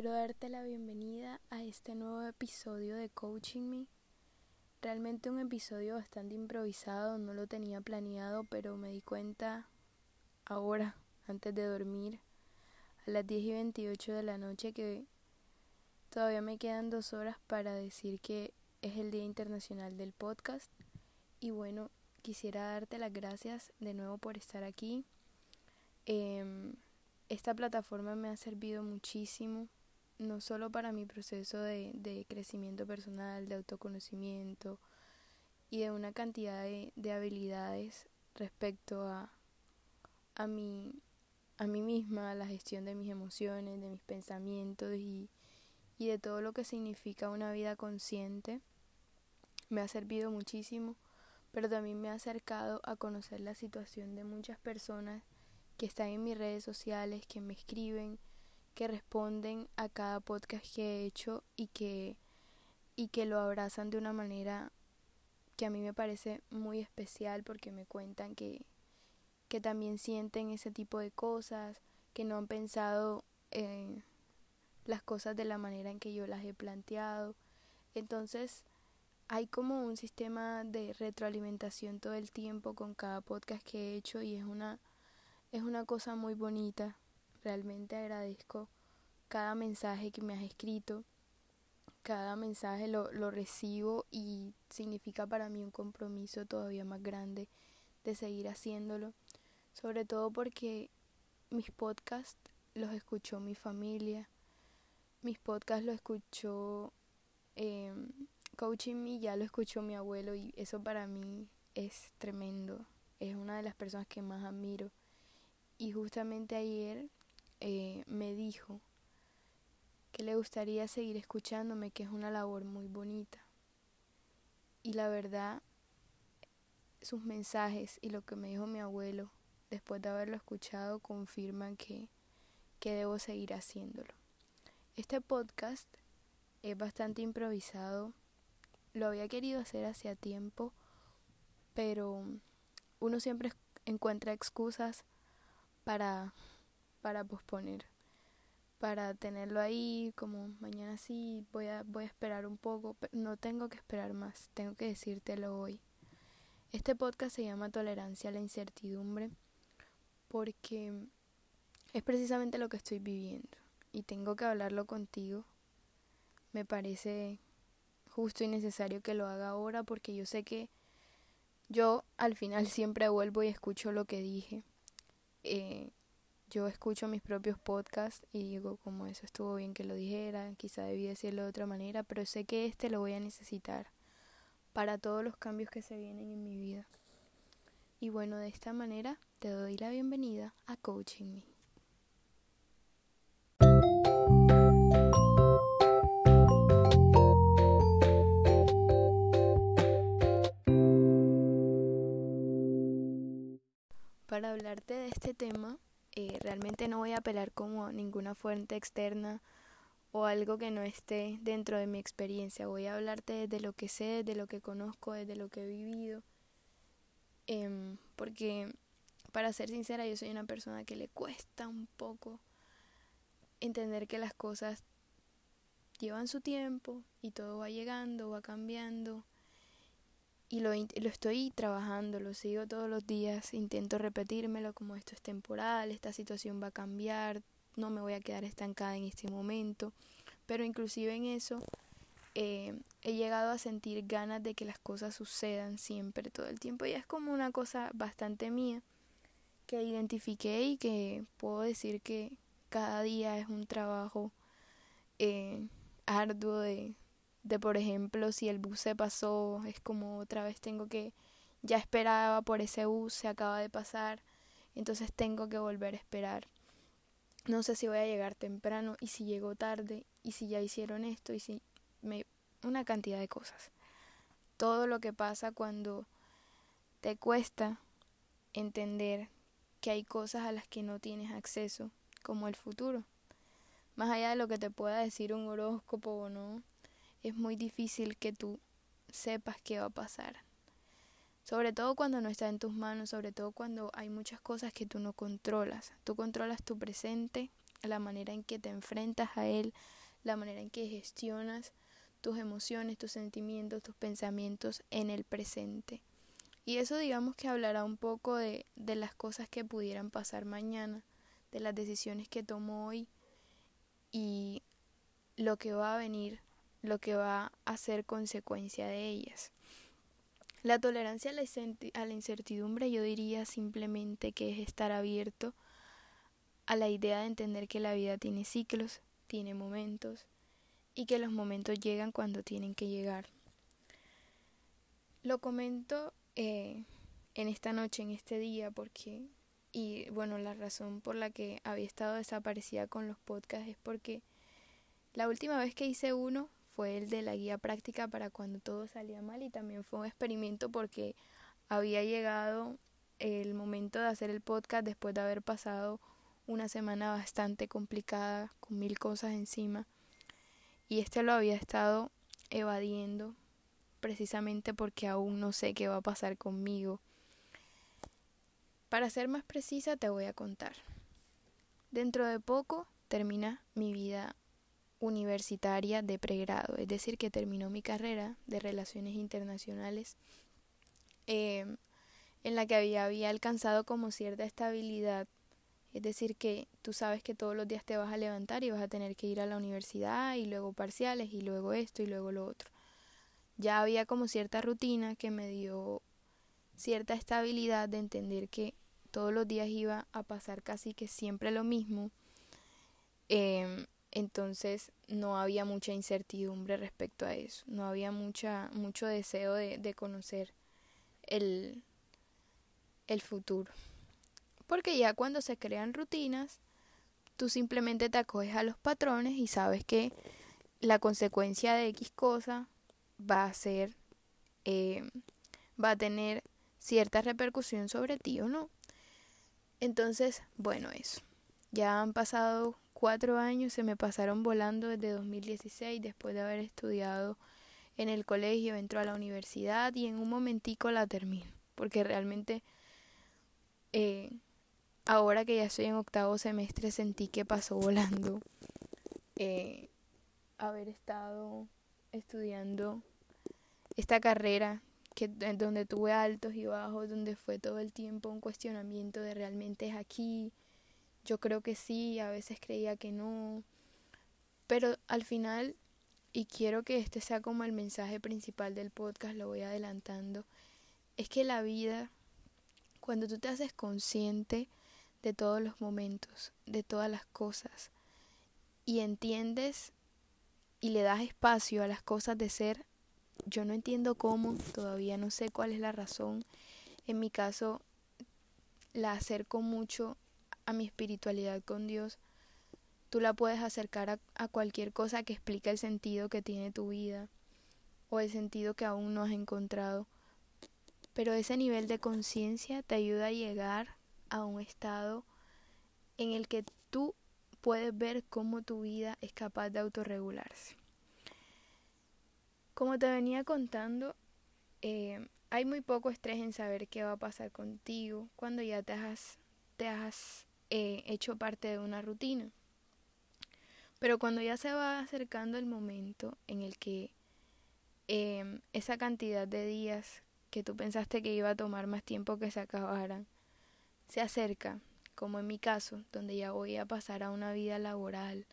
quiero darte la bienvenida a este nuevo episodio de Coaching Me. Realmente un episodio bastante improvisado, no lo tenía planeado, pero me di cuenta ahora, antes de dormir, a las 10 y 28 de la noche, que todavía me quedan dos horas para decir que es el Día Internacional del Podcast. Y bueno, quisiera darte las gracias de nuevo por estar aquí. Em, esta plataforma me ha servido muchísimo, no solo para mi proceso de, de crecimiento personal, de autoconocimiento y de una cantidad de, de habilidades respecto a, a, mi, a mí misma, a la gestión de mis emociones, de mis pensamientos y, y de todo lo que significa una vida consciente. Me ha servido muchísimo, pero también me ha acercado a conocer la situación de muchas personas que están en mis redes sociales, que me escriben, que responden a cada podcast que he hecho y que, y que lo abrazan de una manera que a mí me parece muy especial porque me cuentan que, que también sienten ese tipo de cosas, que no han pensado eh, las cosas de la manera en que yo las he planteado. Entonces, hay como un sistema de retroalimentación todo el tiempo con cada podcast que he hecho y es una es una cosa muy bonita. Realmente agradezco cada mensaje que me has escrito. Cada mensaje lo, lo recibo y significa para mí un compromiso todavía más grande de seguir haciéndolo. Sobre todo porque mis podcasts los escuchó mi familia. Mis podcasts los escuchó eh, Coaching Me, ya lo escuchó mi abuelo y eso para mí es tremendo. Es una de las personas que más admiro. Y justamente ayer eh, me dijo que le gustaría seguir escuchándome, que es una labor muy bonita. Y la verdad, sus mensajes y lo que me dijo mi abuelo, después de haberlo escuchado, confirman que, que debo seguir haciéndolo. Este podcast es bastante improvisado. Lo había querido hacer hacía tiempo, pero uno siempre encuentra excusas para, para posponer, para tenerlo ahí como mañana sí, voy a, voy a esperar un poco, pero no tengo que esperar más, tengo que decírtelo hoy. Este podcast se llama Tolerancia a la incertidumbre porque es precisamente lo que estoy viviendo y tengo que hablarlo contigo. Me parece justo y necesario que lo haga ahora porque yo sé que yo al final siempre vuelvo y escucho lo que dije eh, yo escucho mis propios podcasts y digo como eso estuvo bien que lo dijera, quizá debí decirlo de otra manera, pero sé que este lo voy a necesitar para todos los cambios que se vienen en mi vida. Y bueno, de esta manera te doy la bienvenida a Coaching Me. para hablarte de este tema, eh, realmente no voy a apelar como a ninguna fuente externa o algo que no esté dentro de mi experiencia. Voy a hablarte desde lo que sé, de lo que conozco, desde lo que he vivido. Em, porque, para ser sincera, yo soy una persona que le cuesta un poco entender que las cosas llevan su tiempo y todo va llegando, va cambiando y lo, lo estoy trabajando, lo sigo todos los días, intento repetírmelo como esto es temporal, esta situación va a cambiar, no me voy a quedar estancada en este momento, pero inclusive en eso eh, he llegado a sentir ganas de que las cosas sucedan siempre, todo el tiempo, y es como una cosa bastante mía que identifiqué y que puedo decir que cada día es un trabajo eh, arduo de, de por ejemplo si el bus se pasó es como otra vez tengo que ya esperaba por ese bus se acaba de pasar entonces tengo que volver a esperar. No sé si voy a llegar temprano y si llego tarde y si ya hicieron esto y si me una cantidad de cosas. Todo lo que pasa cuando te cuesta entender que hay cosas a las que no tienes acceso como el futuro. Más allá de lo que te pueda decir un horóscopo o no es muy difícil que tú sepas qué va a pasar. Sobre todo cuando no está en tus manos, sobre todo cuando hay muchas cosas que tú no controlas. Tú controlas tu presente, la manera en que te enfrentas a él, la manera en que gestionas tus emociones, tus sentimientos, tus pensamientos en el presente. Y eso digamos que hablará un poco de, de las cosas que pudieran pasar mañana, de las decisiones que tomo hoy y lo que va a venir, lo que va a ser consecuencia de ellas. La tolerancia a la incertidumbre yo diría simplemente que es estar abierto a la idea de entender que la vida tiene ciclos, tiene momentos y que los momentos llegan cuando tienen que llegar. Lo comento eh, en esta noche, en este día, porque, y bueno, la razón por la que había estado desaparecida con los podcasts es porque la última vez que hice uno fue el de la guía práctica para cuando todo salía mal y también fue un experimento porque había llegado el momento de hacer el podcast después de haber pasado una semana bastante complicada con mil cosas encima y este lo había estado evadiendo precisamente porque aún no sé qué va a pasar conmigo. Para ser más precisa te voy a contar. Dentro de poco termina mi vida universitaria de pregrado, es decir, que terminó mi carrera de relaciones internacionales, em, en la que había, había alcanzado como cierta estabilidad, es decir, que tú sabes que todos los días te vas a levantar y vas a tener que ir a la universidad y luego parciales y luego esto y luego lo otro. Ya había como cierta rutina que me dio cierta estabilidad de entender que todos los días iba a pasar casi que siempre lo mismo. Eh, entonces no había mucha incertidumbre respecto a eso, no había mucha, mucho deseo de, de conocer el, el futuro. Porque ya cuando se crean rutinas, tú simplemente te acoges a los patrones y sabes que la consecuencia de X cosa va a ser, eh, va a tener cierta repercusión sobre ti o no. Entonces, bueno, eso. Ya han pasado cuatro años se me pasaron volando desde 2016 después de haber estudiado en el colegio, entro a la universidad y en un momentico la termino, porque realmente eh, ahora que ya estoy en octavo semestre sentí que pasó volando eh, haber estado estudiando esta carrera que donde tuve altos y bajos, donde fue todo el tiempo un cuestionamiento de realmente es aquí, yo creo que sí, a veces creía que no, pero al final, y quiero que este sea como el mensaje principal del podcast, lo voy adelantando, es que la vida, cuando tú te haces consciente de todos los momentos, de todas las cosas, y entiendes y le das espacio a las cosas de ser, yo no entiendo cómo, todavía no sé cuál es la razón. En mi caso, la acerco mucho a mi espiritualidad con Dios, tú la puedes acercar a, cualquier cosa que explique el sentido que tiene tu vida o el sentido que aún no has encontrado. Pero ese nivel de conciencia te ayuda a llegar a un estado en el que tú puedes ver cómo tu vida es capaz de autorregularse. Como te venía contando, eh, hay muy poco estrés en saber qué va a pasar contigo cuando ya te has, te has he hecho parte de una rutina. Pero cuando ya se va acercando el momento en el que em, esa cantidad de días que tú pensaste que iba a tomar más tiempo que se acabaran, se acerca, como en mi caso, donde ya voy a pasar a una vida laboral,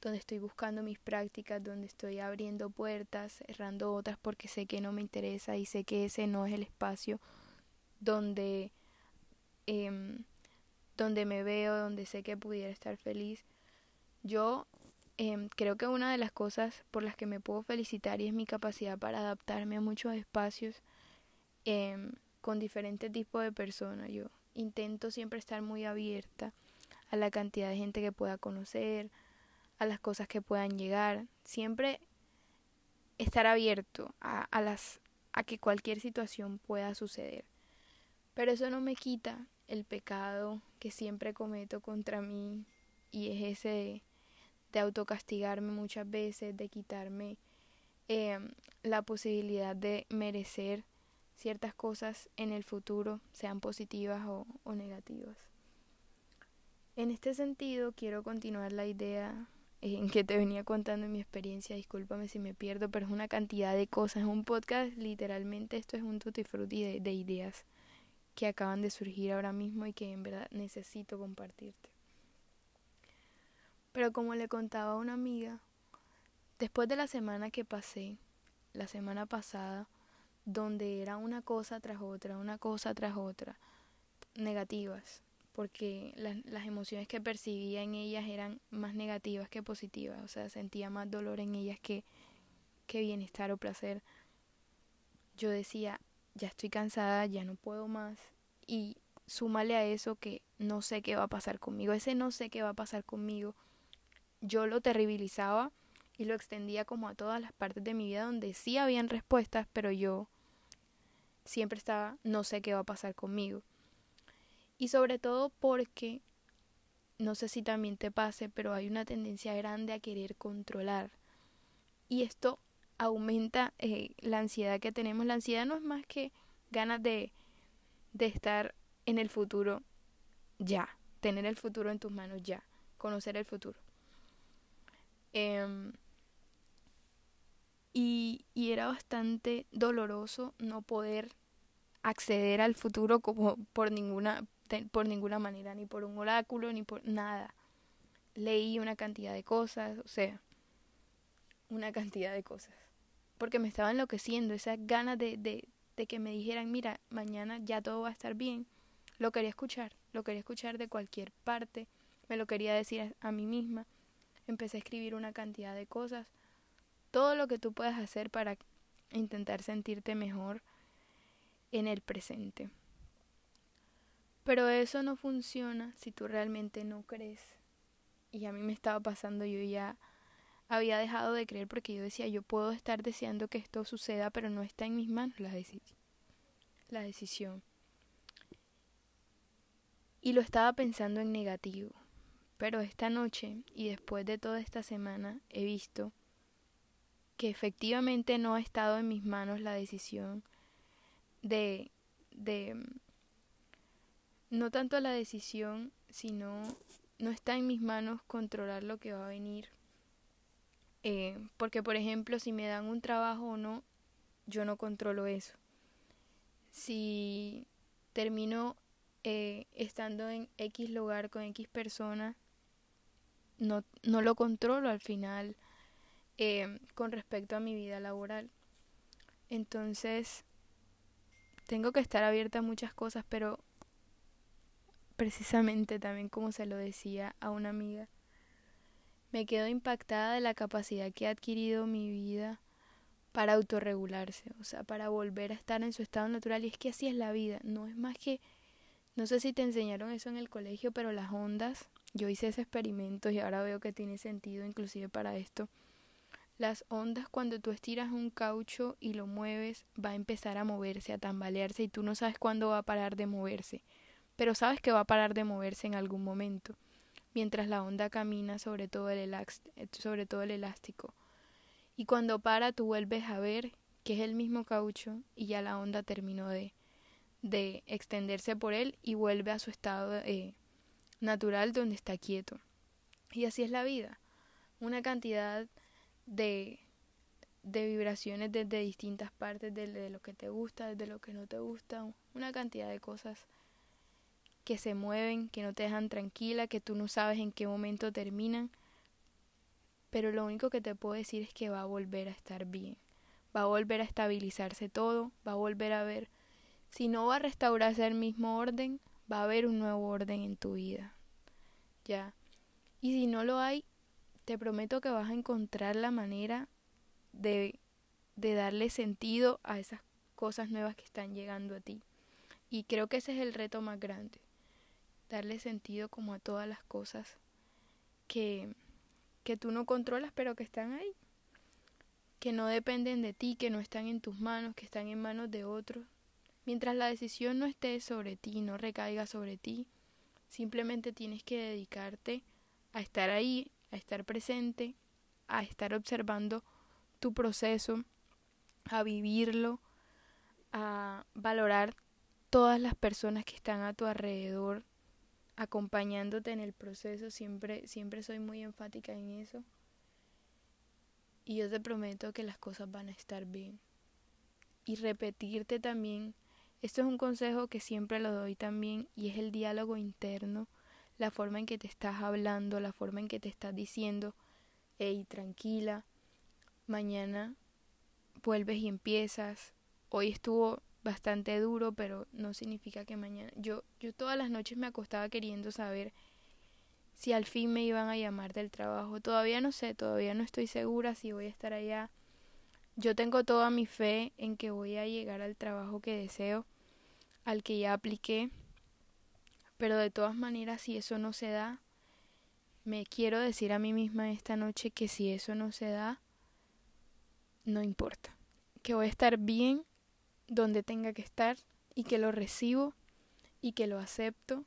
donde estoy buscando mis prácticas, donde estoy abriendo puertas, cerrando otras porque sé que no me interesa y sé que ese no es el espacio donde eh, donde me veo, donde sé que pudiera estar feliz. Yo eh, creo que una de las cosas por las que me puedo felicitar y es mi capacidad para adaptarme a muchos espacios eh, con diferentes tipos de personas. Yo intento siempre estar muy abierta a la cantidad de gente que pueda conocer, a las cosas que puedan llegar. Siempre estar abierto a, a las a que cualquier situación pueda suceder. Pero eso no me quita el pecado que siempre cometo contra mí y es ese de, autocastigarme muchas veces, de quitarme eh, la posibilidad de merecer ciertas cosas en el futuro, sean positivas o, o negativas. En este sentido, quiero continuar la idea en que te venía contando mi experiencia. Discúlpame si me pierdo, pero es una cantidad de cosas. Es un podcast, literalmente, esto es un tutti frutti de, de ideas que acaban de surgir ahora mismo y que en verdad necesito compartirte. Pero como le contaba a una amiga, después de la semana que pasé, la semana pasada, donde era una cosa tras otra, una cosa tras otra, negativas, porque las, las emociones que percibía en ellas eran más negativas que positivas, o sea, sentía más dolor en ellas que, que bienestar o placer. Yo decía, ya estoy cansada, ya no puedo más, y súmale a eso que no sé qué va a pasar conmigo, ese no sé qué va a pasar conmigo, yo lo terribilizaba y lo extendía como a todas las partes de mi vida donde sí habían respuestas, pero yo siempre estaba, no sé qué va a pasar conmigo. Y sobre todo porque, no sé si también te pase, pero hay una tendencia grande a querer controlar. Y esto aumenta eh, la ansiedad que tenemos. La ansiedad no es más que ganas de, de estar en el futuro ya, tener el futuro en tus manos ya, conocer el futuro. Em, y, y era bastante doloroso no poder acceder al futuro como por ninguna, por ninguna manera, ni por un oráculo, ni por nada. Leí una cantidad de cosas, o sea, una cantidad de cosas. Porque me estaba enloqueciendo, esas ganas de, de, de que me dijeran, mira, mañana ya todo va a estar bien. Lo quería escuchar, lo quería escuchar de cualquier parte, me lo quería decir a, a mí misma. Empecé a escribir una cantidad de cosas todo lo que tú puedas hacer para intentar sentirte mejor en el presente. Pero eso no funciona si tú realmente no crees. Y a mí me estaba pasando, yo ya había dejado de creer porque yo decía, yo puedo estar deseando que esto suceda, pero no está en mis manos la, la decisión. Y lo estaba pensando en negativo. Pero esta noche y después de toda esta semana he visto que efectivamente no ha estado en mis manos la decisión de, de no tanto la decisión, sino no está en mis manos controlar lo que va a venir. Eh, porque, por ejemplo, si me dan un trabajo o no, yo no controlo eso. Si termino eh, estando en X lugar con X persona, no, no lo controlo al final eh, con respecto a mi vida laboral. Entonces, tengo que estar abierta a muchas cosas, pero precisamente también como se lo decía a una amiga, me quedo impactada de la capacidad que ha adquirido mi vida para autorregularse, o sea, para volver a estar en su estado natural. Y es que así es la vida, no es más que, no sé si te enseñaron eso en el colegio, pero las ondas, yo hice ese experimento y ahora veo que tiene sentido inclusive para esto. Las ondas cuando tú estiras un caucho y lo mueves va a empezar a moverse, a tambalearse y tú no sabes cuándo va a parar de moverse, pero sabes que va a parar de moverse en algún momento, mientras la onda camina sobre todo el, elástico. Y cuando para tú vuelves a ver que es el mismo caucho y ya la onda terminó de, de extenderse por él y vuelve a su estado eh, natural donde está quieto. Y así es la vida. Una cantidad de, de vibraciones desde distintas partes, de, lo que te gusta, desde lo que no te gusta, una cantidad de cosas que se mueven, que no te dejan tranquila, que tú no sabes en qué momento terminan, pero lo único que te puedo decir es que va a volver a estar bien, va a volver a estabilizarse todo, va a volver a ver, si no va a restaurarse el mismo orden, va a haber un nuevo orden en tu vida, ya, y si no lo hay, te prometo que vas a encontrar la manera de, de darle sentido a esas cosas nuevas que están llegando a ti. Y creo que ese es el reto más grande, darle sentido como a todas las cosas que, que tú no controlas pero que están ahí, que no dependen de ti, que no están en tus manos, que están en manos de otros. Mientras la decisión no esté sobre ti, no recaiga sobre ti, simplemente tienes que dedicarte a estar ahí a estar presente, a estar observando tu proceso, a vivirlo, a valorar todas las personas que están a tu alrededor, acompañándote en el proceso, siempre, siempre soy muy enfática en eso. Y yo te prometo que las cosas van a estar bien. Y repetirte también, esto es un consejo que siempre lo doy también, y es el diálogo interno, la forma en que te estás hablando, la forma en que te estás diciendo, hey, tranquila, mañana vuelves y empiezas, hoy estuvo bastante duro, pero no significa que mañana. Yo, yo todas las noches me acostaba queriendo saber si al fin me iban a llamar del trabajo. Todavía no sé, todavía no estoy segura si voy a estar allá. Yo tengo toda mi fe en que voy a llegar al trabajo que deseo, al que ya apliqué. Pero de todas maneras, si eso no se da, me quiero decir a mí misma esta noche que si eso no se da, no importa. Que voy a estar bien donde tenga que estar y que lo recibo y que lo acepto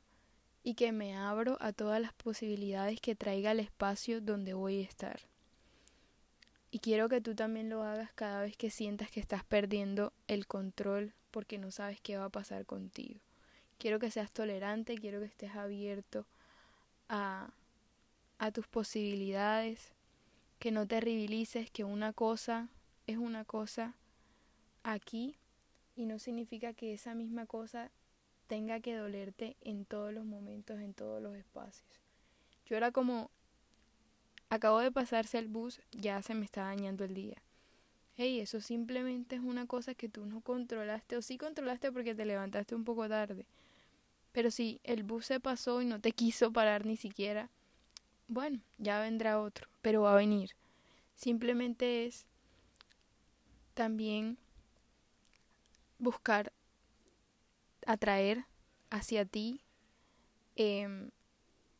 y que me abro a todas las posibilidades que traiga el espacio donde voy a estar. Y quiero que tú también lo hagas cada vez que sientas que estás perdiendo el control porque no sabes qué va a pasar contigo. Quiero que seas tolerante, quiero que estés abierto a, a tus posibilidades, que no te rivilices, que una cosa es una cosa aquí y no significa que esa misma cosa tenga que dolerte en todos los momentos, en todos los espacios. Yo era como, acabo de pasarse el bus, ya se me está dañando el día. Hey, eso simplemente es una cosa que tú no controlaste, o sí controlaste porque te levantaste un poco tarde. Pero si el bus se pasó y no te quiso parar ni siquiera, bueno, ya vendrá otro, pero va a venir. Simplemente es también buscar atraer hacia ti em,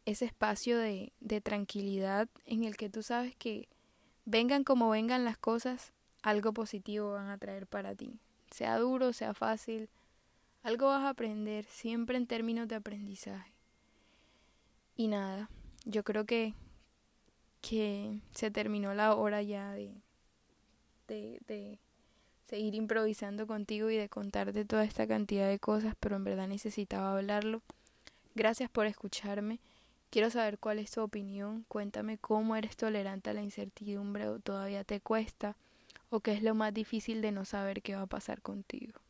ese espacio de, de tranquilidad en el que tú sabes que vengan como vengan las cosas, algo positivo van a traer para ti. Sea duro, sea fácil, algo vas a aprender, siempre en términos de aprendizaje. Y nada, yo creo que, que se terminó la hora ya de, de, de seguir improvisando contigo y de contarte toda esta cantidad de cosas, pero en verdad necesitaba hablarlo. Gracias por escucharme. Quiero saber cuál es tu opinión. Cuéntame cómo eres tolerante a la incertidumbre o todavía te cuesta o qué es lo más difícil de no saber qué va a pasar contigo.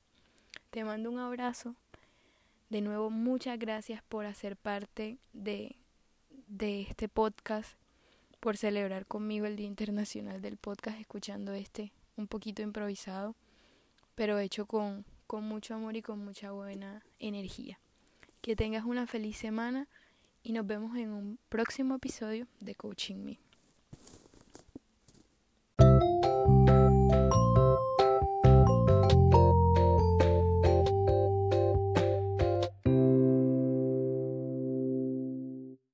Te mando un abrazo. De nuevo, muchas gracias por hacer parte de, de este podcast, por celebrar conmigo el Día Internacional del Podcast escuchando este un poquito improvisado, pero hecho con, con mucho amor y con mucha buena energía. Que tengas una feliz semana y nos vemos en un próximo episodio de Coaching Me.